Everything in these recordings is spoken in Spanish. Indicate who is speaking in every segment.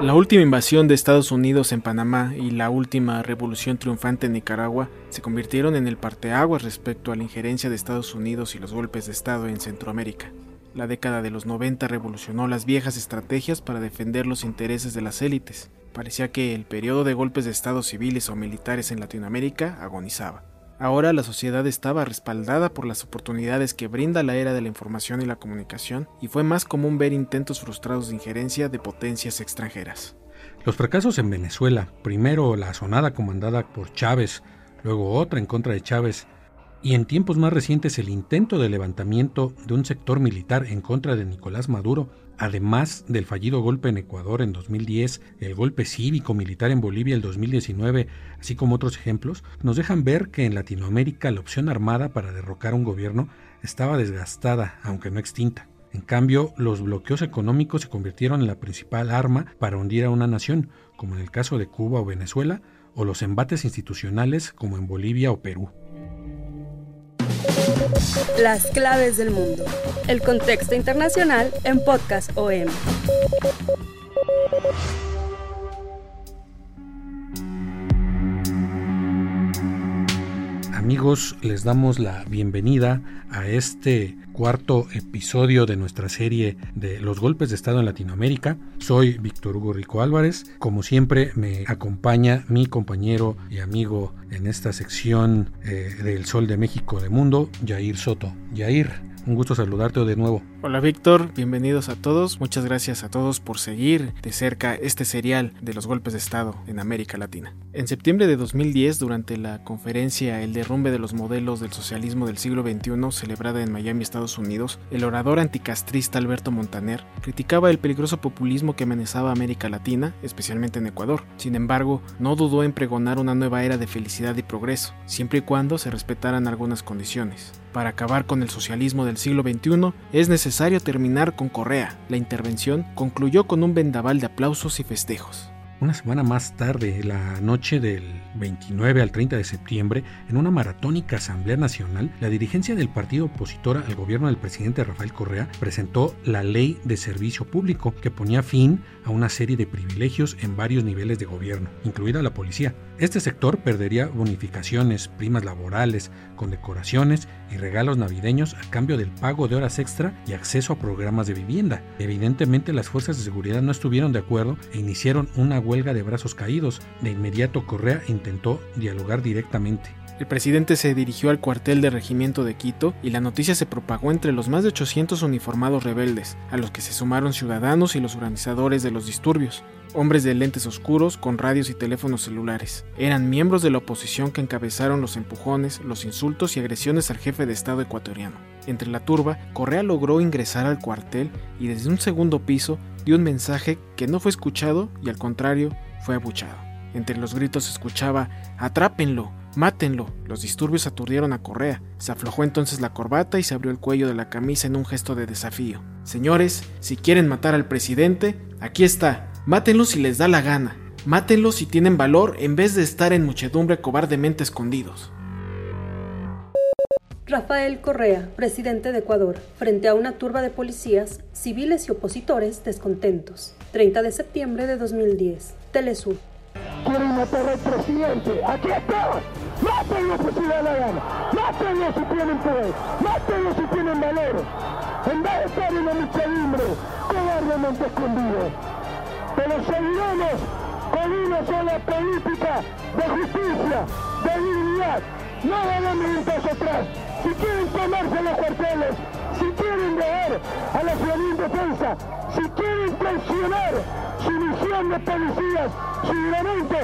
Speaker 1: La última invasión de Estados Unidos en Panamá y la última revolución triunfante en Nicaragua se convirtieron en el parteaguas respecto a la injerencia de Estados Unidos y los golpes de Estado en Centroamérica. La década de los 90 revolucionó las viejas estrategias para defender los intereses de las élites. Parecía que el periodo de golpes de Estado civiles o militares en Latinoamérica agonizaba. Ahora la sociedad estaba respaldada por las oportunidades que brinda la era de la información y la comunicación, y fue más común ver intentos frustrados de injerencia de potencias extranjeras.
Speaker 2: Los fracasos en Venezuela, primero la sonada comandada por Chávez, luego otra en contra de Chávez, y en tiempos más recientes el intento de levantamiento de un sector militar en contra de Nicolás Maduro, además del fallido golpe en Ecuador en 2010, el golpe cívico-militar en Bolivia el 2019, así como otros ejemplos, nos dejan ver que en Latinoamérica la opción armada para derrocar un gobierno estaba desgastada, aunque no extinta. En cambio, los bloqueos económicos se convirtieron en la principal arma para hundir a una nación, como en el caso de Cuba o Venezuela, o los embates institucionales como en Bolivia o Perú.
Speaker 3: Las claves del mundo. El contexto internacional en Podcast OM.
Speaker 2: Amigos, les damos la bienvenida a este cuarto episodio de nuestra serie de los golpes de Estado en Latinoamérica. Soy Víctor Hugo Rico Álvarez. Como siempre me acompaña mi compañero y amigo en esta sección eh, del Sol de México de Mundo, Jair Soto. Jair, un gusto saludarte de nuevo.
Speaker 1: Hola Víctor, bienvenidos a todos. Muchas gracias a todos por seguir de cerca este serial de los golpes de Estado en América Latina. En septiembre de 2010, durante la conferencia El derrumbe de los modelos del socialismo del siglo XXI, celebrada en Miami, Estados Unidos, el orador anticastrista Alberto Montaner criticaba el peligroso populismo que amenazaba América Latina, especialmente en Ecuador. Sin embargo, no dudó en pregonar una nueva era de felicidad y progreso, siempre y cuando se respetaran algunas condiciones. Para acabar con el socialismo del siglo XXI es necesario terminar con Correa. La intervención concluyó con un vendaval de aplausos y festejos.
Speaker 2: Una semana más tarde, la noche del 29 al 30 de septiembre, en una maratónica Asamblea Nacional, la dirigencia del partido opositor al gobierno del presidente Rafael Correa presentó la Ley de Servicio Público, que ponía fin a una serie de privilegios en varios niveles de gobierno, incluida la policía. Este sector perdería bonificaciones, primas laborales, condecoraciones y regalos navideños a cambio del pago de horas extra y acceso a programas de vivienda. Evidentemente las fuerzas de seguridad no estuvieron de acuerdo e iniciaron una huelga de brazos caídos. De inmediato Correa intentó dialogar directamente.
Speaker 1: El presidente se dirigió al cuartel de regimiento de Quito y la noticia se propagó entre los más de 800 uniformados rebeldes, a los que se sumaron ciudadanos y los organizadores de los disturbios. Hombres de lentes oscuros con radios y teléfonos celulares. Eran miembros de la oposición que encabezaron los empujones, los insultos y agresiones al jefe de Estado ecuatoriano. Entre la turba, Correa logró ingresar al cuartel y desde un segundo piso dio un mensaje que no fue escuchado y al contrario fue abuchado. Entre los gritos se escuchaba Atrápenlo, mátenlo. Los disturbios aturdieron a Correa. Se aflojó entonces la corbata y se abrió el cuello de la camisa en un gesto de desafío. Señores, si quieren matar al presidente, aquí está. Mátenlo si les da la gana. Mátenlo si tienen valor en vez de estar en muchedumbre cobardemente escondidos.
Speaker 3: Rafael Correa, presidente de Ecuador, frente a una turba de policías, civiles y opositores descontentos. 30 de septiembre de 2010. Telesur.
Speaker 4: Quieren matar al presidente. Aquí está. Mátenlo si les da la gana. Mátenlo si tienen poder. Mátenlo si tienen valor. en vez de estar en la muchedumbre, cobardemente escondidos. Pero seguiremos con una sola política de justicia, de dignidad. No damos un paso atrás. Si quieren tomarse los cuarteles, si quieren dejar a la ciudadanía defensa, si quieren traicionar su misión de policías, su juramento,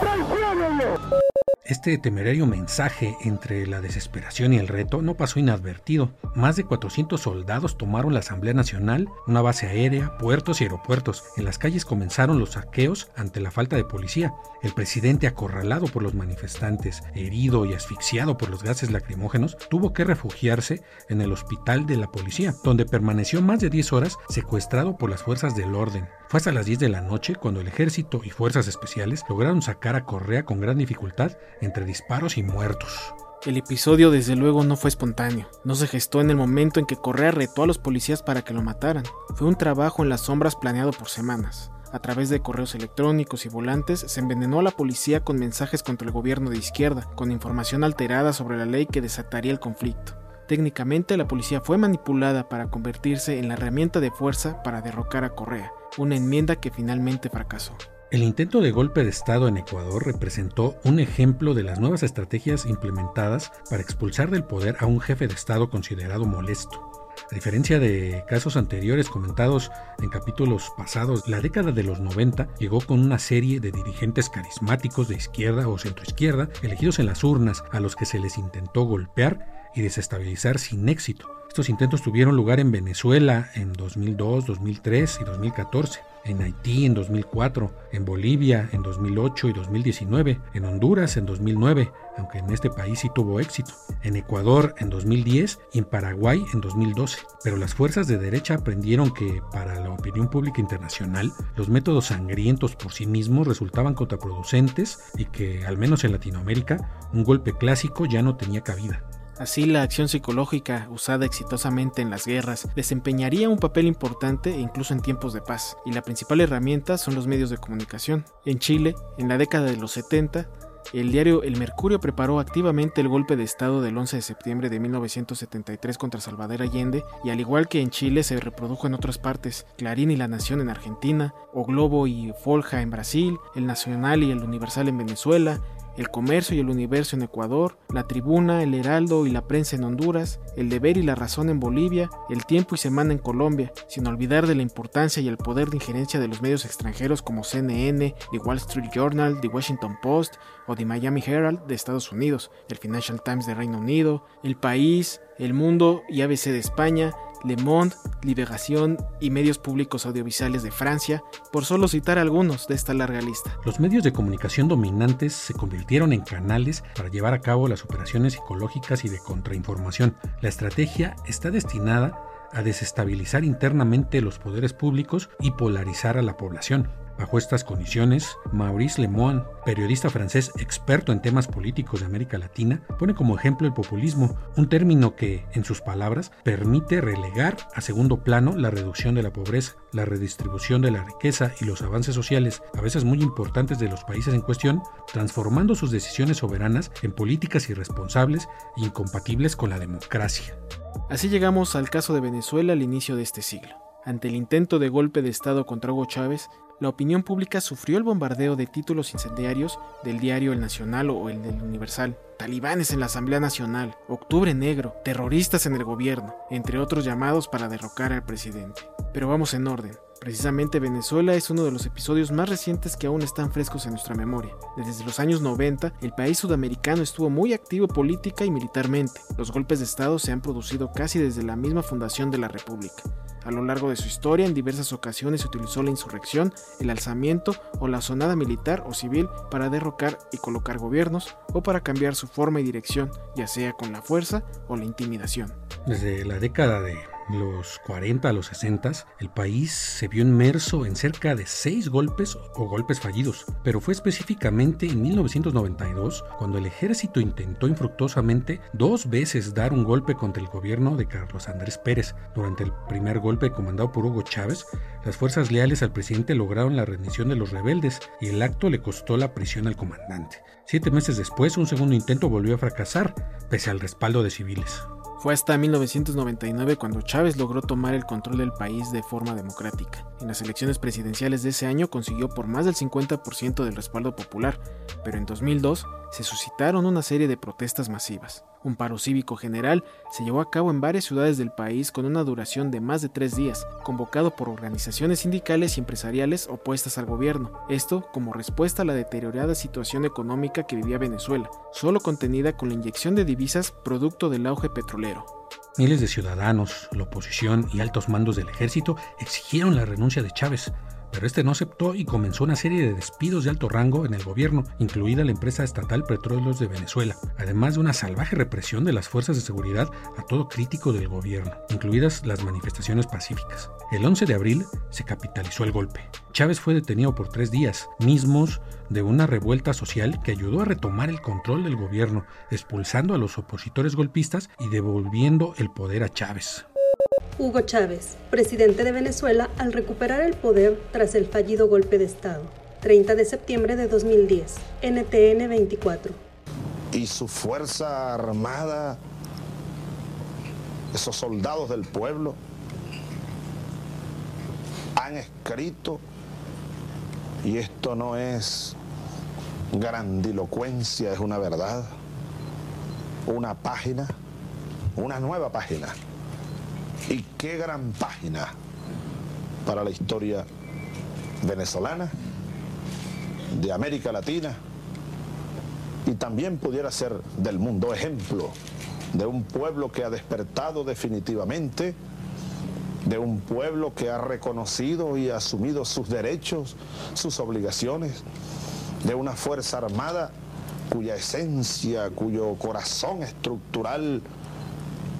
Speaker 4: traicionenlo.
Speaker 2: Este temerario mensaje entre la desesperación y el reto no pasó inadvertido. Más de 400 soldados tomaron la Asamblea Nacional, una base aérea, puertos y aeropuertos. En las calles comenzaron los saqueos ante la falta de policía. El presidente, acorralado por los manifestantes, herido y asfixiado por los gases lacrimógenos, tuvo que refugiarse en el hospital de la policía, donde permaneció más de 10 horas secuestrado por las fuerzas del orden. Fue hasta las 10 de la noche cuando el ejército y fuerzas especiales lograron sacar a Correa con gran dificultad entre disparos y muertos.
Speaker 1: El episodio desde luego no fue espontáneo, no se gestó en el momento en que Correa retó a los policías para que lo mataran, fue un trabajo en las sombras planeado por semanas. A través de correos electrónicos y volantes se envenenó a la policía con mensajes contra el gobierno de izquierda, con información alterada sobre la ley que desataría el conflicto. Técnicamente la policía fue manipulada para convertirse en la herramienta de fuerza para derrocar a Correa, una enmienda que finalmente fracasó.
Speaker 2: El intento de golpe de Estado en Ecuador representó un ejemplo de las nuevas estrategias implementadas para expulsar del poder a un jefe de Estado considerado molesto. A diferencia de casos anteriores comentados en capítulos pasados, la década de los 90 llegó con una serie de dirigentes carismáticos de izquierda o centroizquierda elegidos en las urnas a los que se les intentó golpear y desestabilizar sin éxito. Estos intentos tuvieron lugar en Venezuela en 2002, 2003 y 2014, en Haití en 2004, en Bolivia en 2008 y 2019, en Honduras en 2009, aunque en este país sí tuvo éxito, en Ecuador en 2010 y en Paraguay en 2012. Pero las fuerzas de derecha aprendieron que, para la opinión pública internacional, los métodos sangrientos por sí mismos resultaban contraproducentes y que, al menos en Latinoamérica, un golpe clásico ya no tenía cabida.
Speaker 1: Así, la acción psicológica, usada exitosamente en las guerras, desempeñaría un papel importante incluso en tiempos de paz, y la principal herramienta son los medios de comunicación. En Chile, en la década de los 70, el diario El Mercurio preparó activamente el golpe de Estado del 11 de septiembre de 1973 contra Salvador Allende y al igual que en Chile se reprodujo en otras partes, Clarín y La Nación en Argentina, O Globo y Folja en Brasil, El Nacional y el Universal en Venezuela, el Comercio y el Universo en Ecuador, La Tribuna, El Heraldo y la Prensa en Honduras, El Deber y la Razón en Bolivia, El Tiempo y Semana en Colombia, sin olvidar de la importancia y el poder de injerencia de los medios extranjeros como CNN, The Wall Street Journal, The Washington Post o The Miami Herald de Estados Unidos, el Financial Times de Reino Unido, El País, El Mundo y ABC de España, Le Monde, Liberación y medios públicos audiovisuales de Francia, por solo citar algunos de esta larga lista.
Speaker 2: Los medios de comunicación dominantes se convirtieron en canales para llevar a cabo las operaciones psicológicas y de contrainformación. La estrategia está destinada a desestabilizar internamente los poderes públicos y polarizar a la población. Bajo estas condiciones, Maurice Lemoine, periodista francés experto en temas políticos de América Latina, pone como ejemplo el populismo, un término que, en sus palabras, permite relegar a segundo plano la reducción de la pobreza, la redistribución de la riqueza y los avances sociales, a veces muy importantes de los países en cuestión, transformando sus decisiones soberanas en políticas irresponsables e incompatibles con la democracia.
Speaker 1: Así llegamos al caso de Venezuela al inicio de este siglo. Ante el intento de golpe de Estado contra Hugo Chávez, la opinión pública sufrió el bombardeo de títulos incendiarios del diario El Nacional o el del Universal, talibanes en la Asamblea Nacional, Octubre Negro, terroristas en el gobierno, entre otros llamados para derrocar al presidente. Pero vamos en orden. Precisamente Venezuela es uno de los episodios más recientes que aún están frescos en nuestra memoria. Desde los años 90, el país sudamericano estuvo muy activo política y militarmente. Los golpes de Estado se han producido casi desde la misma fundación de la República. A lo largo de su historia, en diversas ocasiones se utilizó la insurrección, el alzamiento o la sonada militar o civil para derrocar y colocar gobiernos o para cambiar su forma y dirección, ya sea con la fuerza o la intimidación.
Speaker 2: Desde la década de los 40 a los 60, el país se vio inmerso en cerca de seis golpes o golpes fallidos, pero fue específicamente en 1992 cuando el ejército intentó infructuosamente dos veces dar un golpe contra el gobierno de Carlos Andrés Pérez. Durante el primer golpe comandado por Hugo Chávez, las fuerzas leales al presidente lograron la rendición de los rebeldes y el acto le costó la prisión al comandante. Siete meses después, un segundo intento volvió a fracasar, pese al respaldo de civiles.
Speaker 1: Fue hasta 1999 cuando Chávez logró tomar el control del país de forma democrática. En las elecciones presidenciales de ese año consiguió por más del 50% del respaldo popular, pero en 2002 se suscitaron una serie de protestas masivas. Un paro cívico general se llevó a cabo en varias ciudades del país con una duración de más de tres días, convocado por organizaciones sindicales y empresariales opuestas al gobierno. Esto como respuesta a la deteriorada situación económica que vivía Venezuela, solo contenida con la inyección de divisas producto del auge petrolero.
Speaker 2: Miles de ciudadanos, la oposición y altos mandos del ejército exigieron la renuncia de Chávez pero este no aceptó y comenzó una serie de despidos de alto rango en el gobierno, incluida la empresa estatal Petróleos de Venezuela, además de una salvaje represión de las fuerzas de seguridad a todo crítico del gobierno, incluidas las manifestaciones pacíficas. El 11 de abril se capitalizó el golpe. Chávez fue detenido por tres días, mismos de una revuelta social que ayudó a retomar el control del gobierno, expulsando a los opositores golpistas y devolviendo el poder a Chávez.
Speaker 3: Hugo Chávez, presidente de Venezuela al recuperar el poder tras el fallido golpe de Estado. 30 de septiembre de 2010, NTN 24.
Speaker 5: Y su fuerza armada, esos soldados del pueblo, han escrito, y esto no es grandilocuencia, es una verdad, una página, una nueva página y qué gran página para la historia venezolana, de América Latina y también pudiera ser del mundo. Ejemplo de un pueblo que ha despertado definitivamente, de un pueblo que ha reconocido y asumido sus derechos, sus obligaciones, de una fuerza armada cuya esencia, cuyo corazón estructural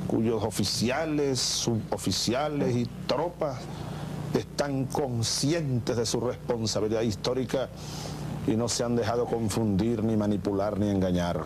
Speaker 5: cuyos oficiales, suboficiales y tropas están conscientes de su responsabilidad histórica y no se han dejado confundir, ni manipular, ni engañar.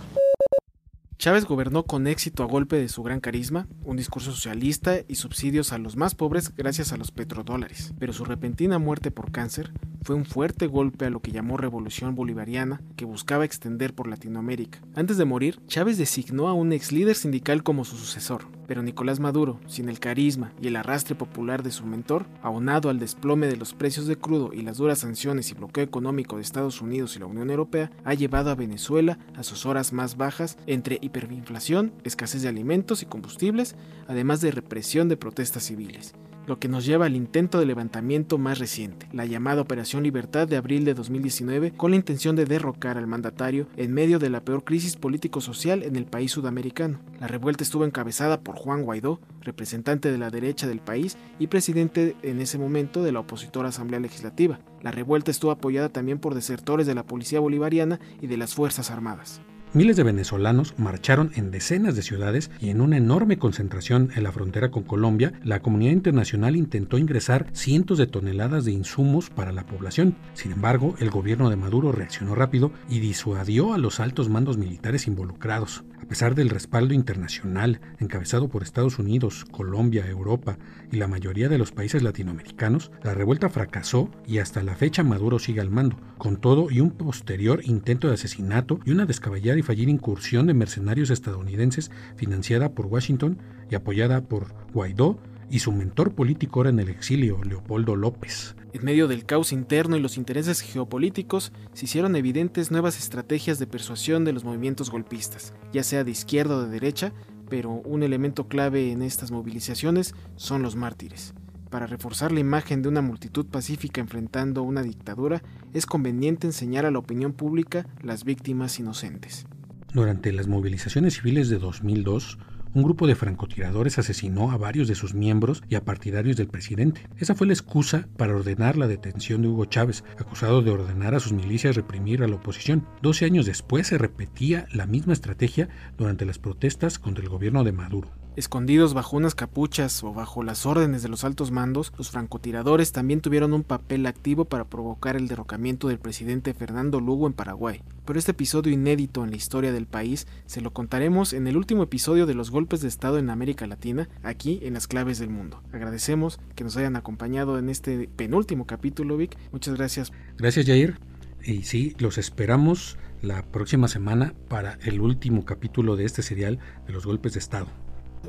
Speaker 1: Chávez gobernó con éxito a golpe de su gran carisma, un discurso socialista y subsidios a los más pobres gracias a los petrodólares. Pero su repentina muerte por cáncer fue un fuerte golpe a lo que llamó revolución bolivariana que buscaba extender por Latinoamérica. Antes de morir, Chávez designó a un ex líder sindical como su sucesor, pero Nicolás Maduro, sin el carisma y el arrastre popular de su mentor, aunado al desplome de los precios de crudo y las duras sanciones y bloqueo económico de Estados Unidos y la Unión Europea, ha llevado a Venezuela a sus horas más bajas entre hiperinflación, escasez de alimentos y combustibles, además de represión de protestas civiles lo que nos lleva al intento de levantamiento más reciente, la llamada Operación Libertad de abril de 2019, con la intención de derrocar al mandatario en medio de la peor crisis político-social en el país sudamericano. La revuelta estuvo encabezada por Juan Guaidó, representante de la derecha del país y presidente en ese momento de la opositora Asamblea Legislativa. La revuelta estuvo apoyada también por desertores de la Policía Bolivariana y de las Fuerzas Armadas.
Speaker 2: Miles de venezolanos marcharon en decenas de ciudades y en una enorme concentración en la frontera con Colombia, la comunidad internacional intentó ingresar cientos de toneladas de insumos para la población. Sin embargo, el gobierno de Maduro reaccionó rápido y disuadió a los altos mandos militares involucrados. A pesar del respaldo internacional encabezado por Estados Unidos, Colombia, Europa y la mayoría de los países latinoamericanos, la revuelta fracasó y hasta la fecha Maduro sigue al mando, con todo y un posterior intento de asesinato y una descabellada y fallida incursión de mercenarios estadounidenses financiada por Washington y apoyada por Guaidó y su mentor político ahora en el exilio, Leopoldo López.
Speaker 1: En medio del caos interno y los intereses geopolíticos, se hicieron evidentes nuevas estrategias de persuasión de los movimientos golpistas, ya sea de izquierda o de derecha, pero un elemento clave en estas movilizaciones son los mártires. Para reforzar la imagen de una multitud pacífica enfrentando una dictadura, es conveniente enseñar a la opinión pública las víctimas inocentes.
Speaker 2: Durante las movilizaciones civiles de 2002, un grupo de francotiradores asesinó a varios de sus miembros y a partidarios del presidente. Esa fue la excusa para ordenar la detención de Hugo Chávez, acusado de ordenar a sus milicias reprimir a la oposición. Doce años después se repetía la misma estrategia durante las protestas contra el gobierno de Maduro.
Speaker 1: Escondidos bajo unas capuchas o bajo las órdenes de los altos mandos, los francotiradores también tuvieron un papel activo para provocar el derrocamiento del presidente Fernando Lugo en Paraguay. Pero este episodio inédito en la historia del país se lo contaremos en el último episodio de los golpes de Estado en América Latina, aquí en las claves del mundo. Agradecemos que nos hayan acompañado en este penúltimo capítulo, Vic. Muchas gracias.
Speaker 2: Gracias, Jair. Y sí, los esperamos la próxima semana para el último capítulo de este serial de los golpes de Estado.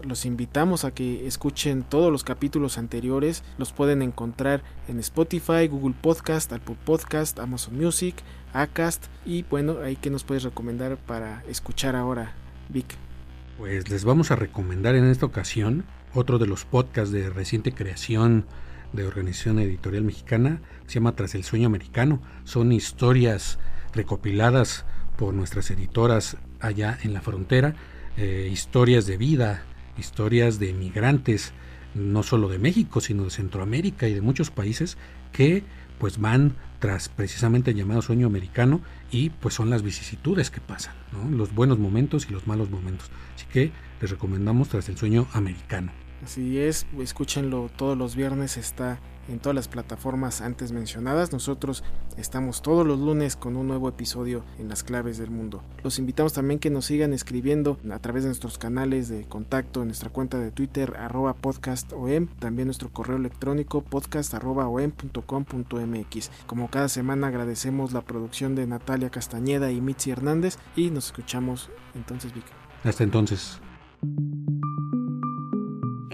Speaker 1: Los invitamos a que escuchen todos los capítulos anteriores. Los pueden encontrar en Spotify, Google Podcast, Apple Podcast, Amazon Music, Acast. Y bueno, ahí que nos puedes recomendar para escuchar ahora, Vic.
Speaker 2: Pues les vamos a recomendar en esta ocasión otro de los podcasts de reciente creación de Organización Editorial Mexicana. Se llama Tras el Sueño Americano. Son historias recopiladas por nuestras editoras allá en la frontera. Eh, historias de vida, historias de migrantes, no solo de México, sino de Centroamérica y de muchos países que pues van tras precisamente el llamado sueño americano y pues son las vicisitudes que pasan, los buenos momentos y los malos momentos. Así que les recomendamos tras el sueño americano.
Speaker 1: Así es, escúchenlo todos los viernes, está en todas las plataformas antes mencionadas. Nosotros estamos todos los lunes con un nuevo episodio en las claves del mundo. Los invitamos también que nos sigan escribiendo a través de nuestros canales de contacto en nuestra cuenta de Twitter arroba podcastom, también nuestro correo electrónico podcast Como cada semana agradecemos la producción de Natalia Castañeda y Mitzi Hernández y nos escuchamos entonces Vic.
Speaker 2: Hasta entonces.